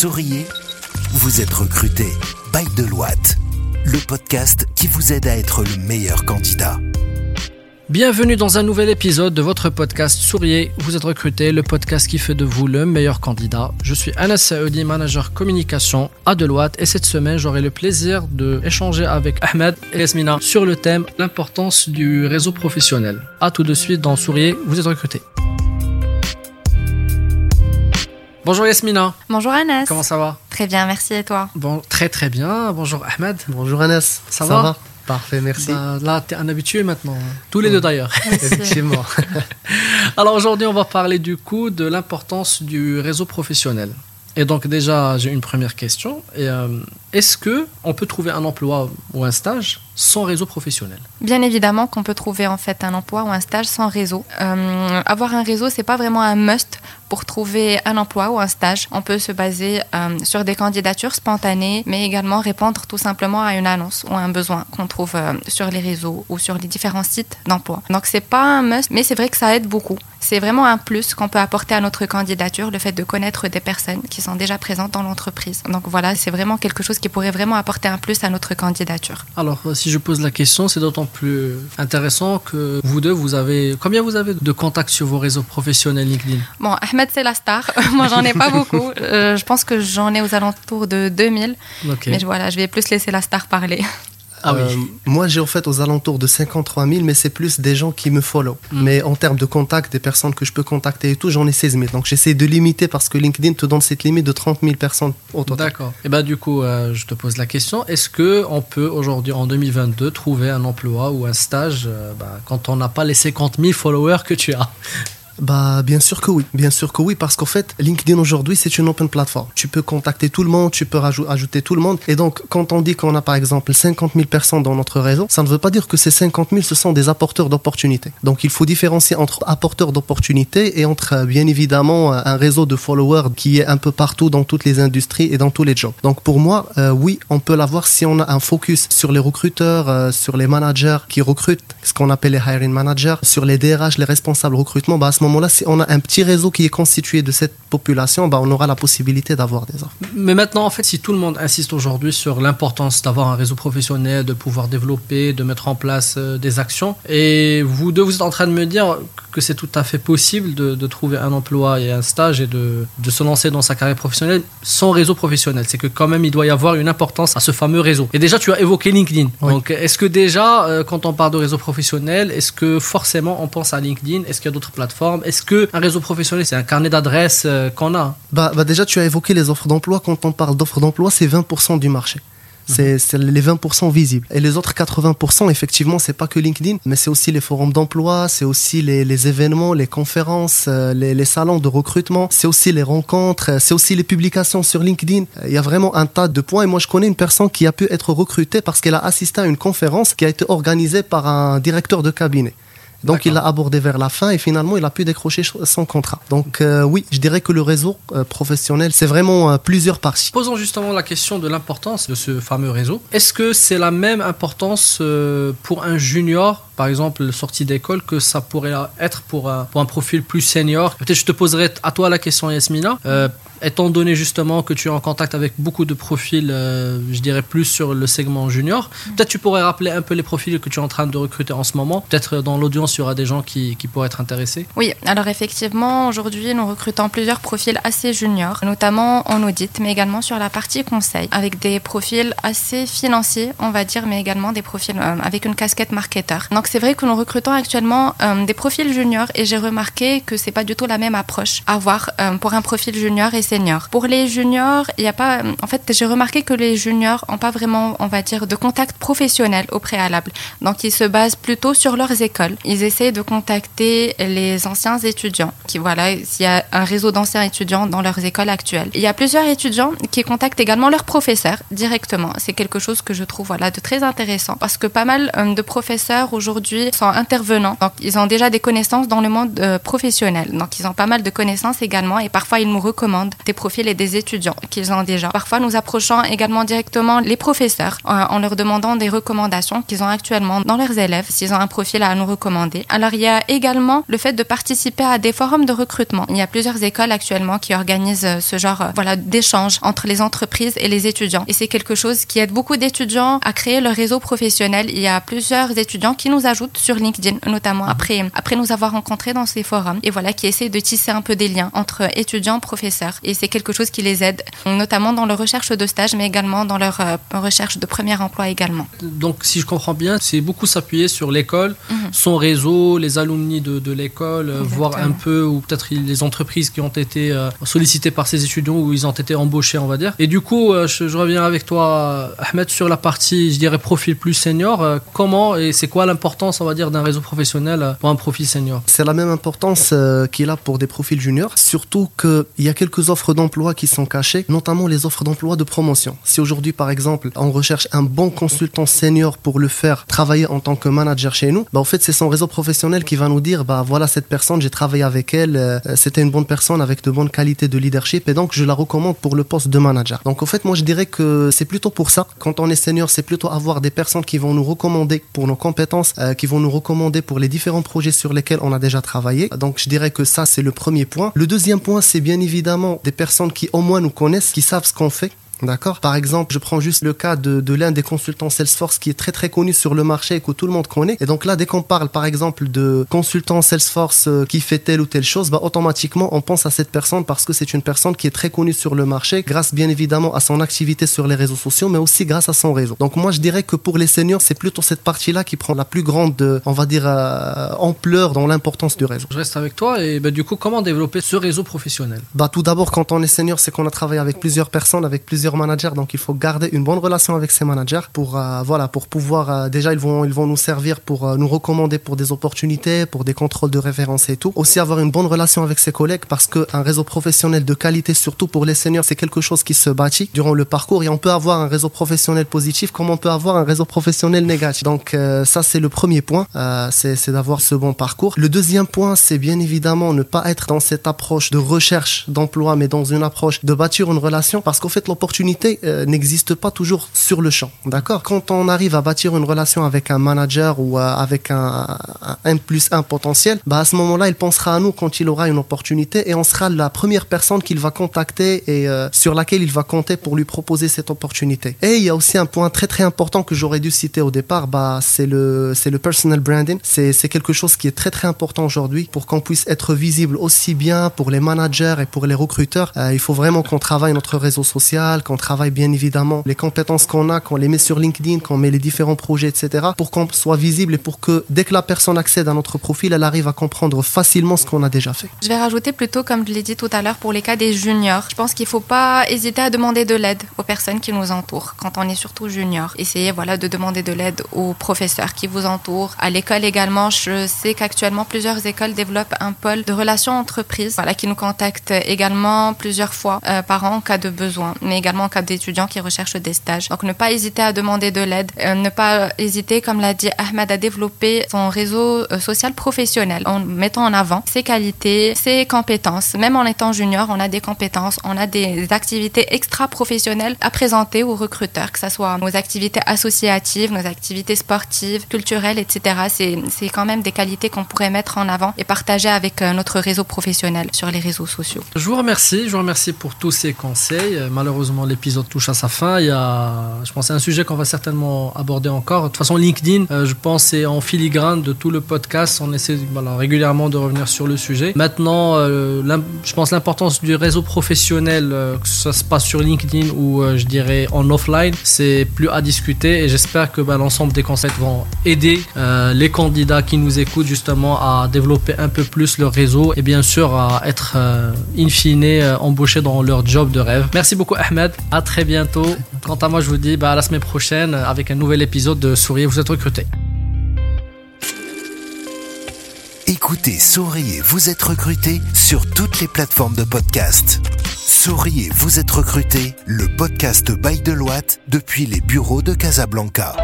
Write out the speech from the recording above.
Souriez, vous êtes recruté by Deloitte, le podcast qui vous aide à être le meilleur candidat. Bienvenue dans un nouvel épisode de votre podcast Souriez, vous êtes recruté, le podcast qui fait de vous le meilleur candidat. Je suis Anas Saoudi, manager communication à Deloitte et cette semaine j'aurai le plaisir de échanger avec Ahmed et Yasmina sur le thème l'importance du réseau professionnel. A tout de suite dans Souriez, vous êtes recruté. Bonjour Yasmina. Bonjour Anas. Comment ça va? Très bien, merci et toi? Bon, très très bien. Bonjour Ahmed. Bonjour Anas. Ça, va, Parfait, merci. Bah, là, t'es un habitué maintenant. Tous les deux d'ailleurs. Effectivement. Alors aujourd'hui, on va parler du coup de l'importance du réseau professionnel. Et donc déjà, j'ai une première question. Euh, Est-ce que on peut trouver un emploi ou un stage? Sans réseau professionnel Bien évidemment qu'on peut trouver en fait un emploi ou un stage sans réseau. Euh, avoir un réseau, c'est pas vraiment un must pour trouver un emploi ou un stage. On peut se baser euh, sur des candidatures spontanées, mais également répondre tout simplement à une annonce ou un besoin qu'on trouve euh, sur les réseaux ou sur les différents sites d'emploi. Donc c'est pas un must, mais c'est vrai que ça aide beaucoup. C'est vraiment un plus qu'on peut apporter à notre candidature, le fait de connaître des personnes qui sont déjà présentes dans l'entreprise. Donc voilà, c'est vraiment quelque chose qui pourrait vraiment apporter un plus à notre candidature. Alors si je pose la question, c'est d'autant plus intéressant que vous deux, vous avez combien vous avez de contacts sur vos réseaux professionnels LinkedIn? Bon, Ahmed c'est la star. Moi j'en ai pas beaucoup. Euh, je pense que j'en ai aux alentours de 2000. Ok. Mais voilà, je vais plus laisser la star parler. Ah oui. Euh, moi, j'ai en fait aux alentours de 53 000, mais c'est plus des gens qui me follow. Mm. Mais en termes de contact, des personnes que je peux contacter et tout, j'en ai 16 000. Donc j'essaie de limiter parce que LinkedIn te donne cette limite de 30 000 personnes au total. D'accord. Et ben du coup, euh, je te pose la question est-ce que on peut aujourd'hui, en 2022, trouver un emploi ou un stage euh, bah, quand on n'a pas les 50 000 followers que tu as? Bah, bien sûr que oui. Bien sûr que oui, parce qu'en fait, LinkedIn aujourd'hui, c'est une open plateforme. Tu peux contacter tout le monde, tu peux ajouter tout le monde. Et donc, quand on dit qu'on a par exemple 50 000 personnes dans notre réseau, ça ne veut pas dire que ces 50 000, ce sont des apporteurs d'opportunités. Donc, il faut différencier entre apporteurs d'opportunités et entre, euh, bien évidemment, euh, un réseau de followers qui est un peu partout dans toutes les industries et dans tous les jobs. Donc, pour moi, euh, oui, on peut l'avoir si on a un focus sur les recruteurs, sur les managers qui recrutent, ce qu'on appelle les hiring managers, sur les DRH, les responsables recrutement. Bah, à ce moment-là, si on a un petit réseau qui est constitué de cette population, bah, on aura la possibilité d'avoir des offres. Mais maintenant, en fait, si tout le monde insiste aujourd'hui sur l'importance d'avoir un réseau professionnel, de pouvoir développer, de mettre en place euh, des actions, et vous deux, vous êtes en train de me dire que c'est tout à fait possible de, de trouver un emploi et un stage et de, de se lancer dans sa carrière professionnelle sans réseau professionnel. C'est que quand même, il doit y avoir une importance à ce fameux réseau. Et déjà, tu as évoqué LinkedIn. Oui. Donc, est-ce que déjà, euh, quand on parle de réseau professionnel, est-ce que forcément on pense à LinkedIn? Est-ce qu'il y a d'autres plateformes? Est-ce que un réseau professionnel, c'est un carnet d'adresses euh, qu'on a? Bah, bah, déjà, tu as évoqué les offres d'emploi. Quand on parle d'offres d'emploi, c'est 20% du marché. C'est c'est les 20% visibles. Et les autres 80%, effectivement, c'est pas que LinkedIn, mais c'est aussi les forums d'emploi, c'est aussi les, les événements, les conférences, euh, les, les salons de recrutement, c'est aussi les rencontres, c'est aussi les publications sur LinkedIn. Il y a vraiment un tas de points. Et moi, je connais une personne qui a pu être recrutée parce qu'elle a assisté à une conférence qui a été organisée par un directeur de cabinet. Donc il l'a abordé vers la fin et finalement il a pu décrocher son contrat. Donc euh, oui, je dirais que le réseau euh, professionnel, c'est vraiment euh, plusieurs parties. Posons justement la question de l'importance de ce fameux réseau. Est-ce que c'est la même importance pour un junior, par exemple sorti d'école, que ça pourrait être pour un, pour un profil plus senior Peut-être je te poserai à toi la question, Yasmina. Euh, étant donné justement que tu es en contact avec beaucoup de profils, euh, je dirais plus sur le segment junior, peut-être tu pourrais rappeler un peu les profils que tu es en train de recruter en ce moment. Peut-être dans l'audience, il y aura des gens qui, pourraient être intéressés. Oui, alors effectivement, aujourd'hui, nous recrutons plusieurs profils assez juniors, notamment en audit, mais également sur la partie conseil, avec des profils assez financiers, on va dire, mais également des profils euh, avec une casquette marketeur. Donc c'est vrai que nous recrutons actuellement euh, des profils juniors et j'ai remarqué que c'est pas du tout la même approche à avoir euh, pour un profil junior et senior. Pour les juniors, il y a pas, en fait, j'ai remarqué que les juniors ont pas vraiment, on va dire, de contact professionnel au préalable. Donc ils se basent plutôt sur leurs écoles. Ils essaient de contacter les anciens étudiants, qui voilà, s'il y a un réseau d'anciens étudiants dans leurs écoles actuelles. Il y a plusieurs étudiants qui contactent également leurs professeurs directement. C'est quelque chose que je trouve voilà de très intéressant parce que pas mal euh, de professeurs aujourd'hui sont intervenants. Donc, ils ont déjà des connaissances dans le monde euh, professionnel. Donc, ils ont pas mal de connaissances également et parfois ils nous recommandent des profils et des étudiants qu'ils ont déjà. Parfois, nous approchons également directement les professeurs euh, en leur demandant des recommandations qu'ils ont actuellement dans leurs élèves, s'ils ont un profil à nous recommander. Alors, il y a également le fait de participer à des forums de recrutement. Il y a plusieurs écoles actuellement qui organisent euh, ce genre voilà, d'échange entre les entreprises et les étudiants. Et c'est quelque chose qui aide beaucoup d'étudiants à créer leur réseau professionnel. Il y a plusieurs étudiants qui nous ajoutent sur LinkedIn, notamment après, après nous avoir rencontrés dans ces forums. Et voilà, qui essaient de tisser un peu des liens entre étudiants, professeurs. Et c'est quelque chose qui les aide, notamment dans leur recherche de stage, mais également dans leur euh, recherche de premier emploi également. Donc, si je comprends bien, c'est beaucoup s'appuyer sur l'école, mhm. son réseau, les alumni de, de l'école, euh, voir un peu, ou peut-être les entreprises qui ont été euh, sollicitées par ces étudiants, où ils ont été embauchés, on va dire. Et du coup, je, je reviens avec toi, Ahmed, sur la partie, je dirais, profil plus senior. Comment et c'est quoi l'importance, on va dire, d'un réseau professionnel pour un profil senior C'est la même importance qu'il a pour des profils juniors, surtout qu'il y a quelques offres d'emploi qui sont cachées, notamment les offres d'emploi de promotion. Si aujourd'hui, par exemple, on recherche un bon consultant senior pour le faire travailler en tant que manager chez nous, bah, en fait, c'est son réseau professionnel qui va nous dire, bah, voilà cette personne, j'ai travaillé avec elle, euh, c'était une bonne personne avec de bonnes qualités de leadership et donc je la recommande pour le poste de manager. Donc, en fait, moi, je dirais que c'est plutôt pour ça. Quand on est senior, c'est plutôt avoir des personnes qui vont nous recommander pour nos compétences, euh, qui vont nous recommander pour les différents projets sur lesquels on a déjà travaillé. Donc, je dirais que ça, c'est le premier point. Le deuxième point, c'est bien évidemment des personnes qui au moins nous connaissent, qui savent ce qu'on fait, D'accord Par exemple, je prends juste le cas de, de l'un des consultants Salesforce qui est très très connu sur le marché et que tout le monde connaît. Et donc là, dès qu'on parle par exemple de consultant Salesforce euh, qui fait telle ou telle chose, bah, automatiquement on pense à cette personne parce que c'est une personne qui est très connue sur le marché grâce bien évidemment à son activité sur les réseaux sociaux, mais aussi grâce à son réseau. Donc moi je dirais que pour les seniors, c'est plutôt cette partie-là qui prend la plus grande, euh, on va dire, euh, ampleur dans l'importance du réseau. Je reste avec toi et bah, du coup, comment développer ce réseau professionnel? Bah tout d'abord, quand on est senior, c'est qu'on a travaillé avec plusieurs personnes, avec plusieurs managers, donc il faut garder une bonne relation avec ces managers pour euh, voilà pour pouvoir euh, déjà ils vont ils vont nous servir pour euh, nous recommander pour des opportunités, pour des contrôles de référence et tout. Aussi avoir une bonne relation avec ses collègues parce qu'un réseau professionnel de qualité, surtout pour les seniors, c'est quelque chose qui se bâtit durant le parcours et on peut avoir un réseau professionnel positif comme on peut avoir un réseau professionnel négatif. Donc ça c'est le premier point, c'est d'avoir ce bon parcours. Le deuxième point, c'est bien évidemment ne pas être dans cette approche de recherche d'emploi, mais dans une approche de bâtir une relation parce qu'en fait l'opportunité euh, n'existe pas toujours sur le champ. D'accord? Quand on arrive à bâtir une relation avec un manager ou euh, avec un, un, plus un potentiel, bah à ce moment-là, il pensera à nous quand il aura une opportunité et on sera la première personne qu'il va contacter et euh, sur laquelle il va compter pour lui proposer cette opportunité. Et il y a aussi un point très très important que j'aurais dû citer au départ, bah c'est le le personal branding. C'est c'est quelque chose qui est très très important aujourd'hui pour qu'on puisse être visible aussi bien pour les managers et pour les recruteurs. il faut vraiment qu'on travaille notre réseau social, qu'on travaille bien évidemment les compétences qu'on a, qu'on les met sur LinkedIn, qu'on met les différents projets, etc. pour qu'on soit visible et pour que dès que la personne accède à notre profil, elle arrive à comprendre facilement ce qu'on a déjà fait. Je vais rajouter plutôt, comme je l'ai dit tout à l'heure, pour les cas des juniors. Je pense qu'il ne faut pas hésiter à demander de l'aide aux personnes qui nous entourent quand on est surtout junior. Essayez voilà, de demander de l'aide aux professeurs qui vous entourent. À l'école également, je sais qu'actuellement plusieurs écoles développent un pôle de relations entreprises voilà, qui nous contactent également plusieurs fois euh, par an en cas de besoin, mais également en cas d'études étudiants qui recherchent des stages. Donc ne pas hésiter à demander de l'aide, euh, ne pas hésiter, comme l'a dit Ahmed, à développer son réseau euh, social professionnel en mettant en avant ses qualités, ses compétences. Même en étant junior, on a des compétences, on a des activités extra-professionnelles à présenter aux recruteurs, que ce soit nos activités associatives, nos activités sportives, culturelles, etc. C'est quand même des qualités qu'on pourrait mettre en avant et partager avec euh, notre réseau professionnel sur les réseaux sociaux. Je vous remercie, je vous remercie pour tous ces conseils. Malheureusement, l'épisode touche à sa fin. Il y a, je pense, un sujet qu'on va certainement aborder encore. De toute façon, LinkedIn, euh, je pense, c'est en filigrane de tout le podcast. On essaie voilà, régulièrement de revenir sur le sujet. Maintenant, euh, je pense l'importance du réseau professionnel, euh, que ça se passe sur LinkedIn ou je dirais en offline, c'est plus à discuter. Et j'espère que bah, l'ensemble des concepts vont aider les candidats qui nous écoutent justement à développer un peu plus leur réseau et bien sûr à être in fine embauchés dans leur job de rêve. Merci beaucoup Ahmed. À très bientôt. Quant à moi, je vous dis bah, à la semaine prochaine avec un nouvel épisode de Souriez, vous êtes recruté. Écoutez Souriez, vous êtes recruté sur toutes les plateformes de podcast. Souriez, vous êtes recruté, le podcast Bail de Loite depuis les bureaux de Casablanca.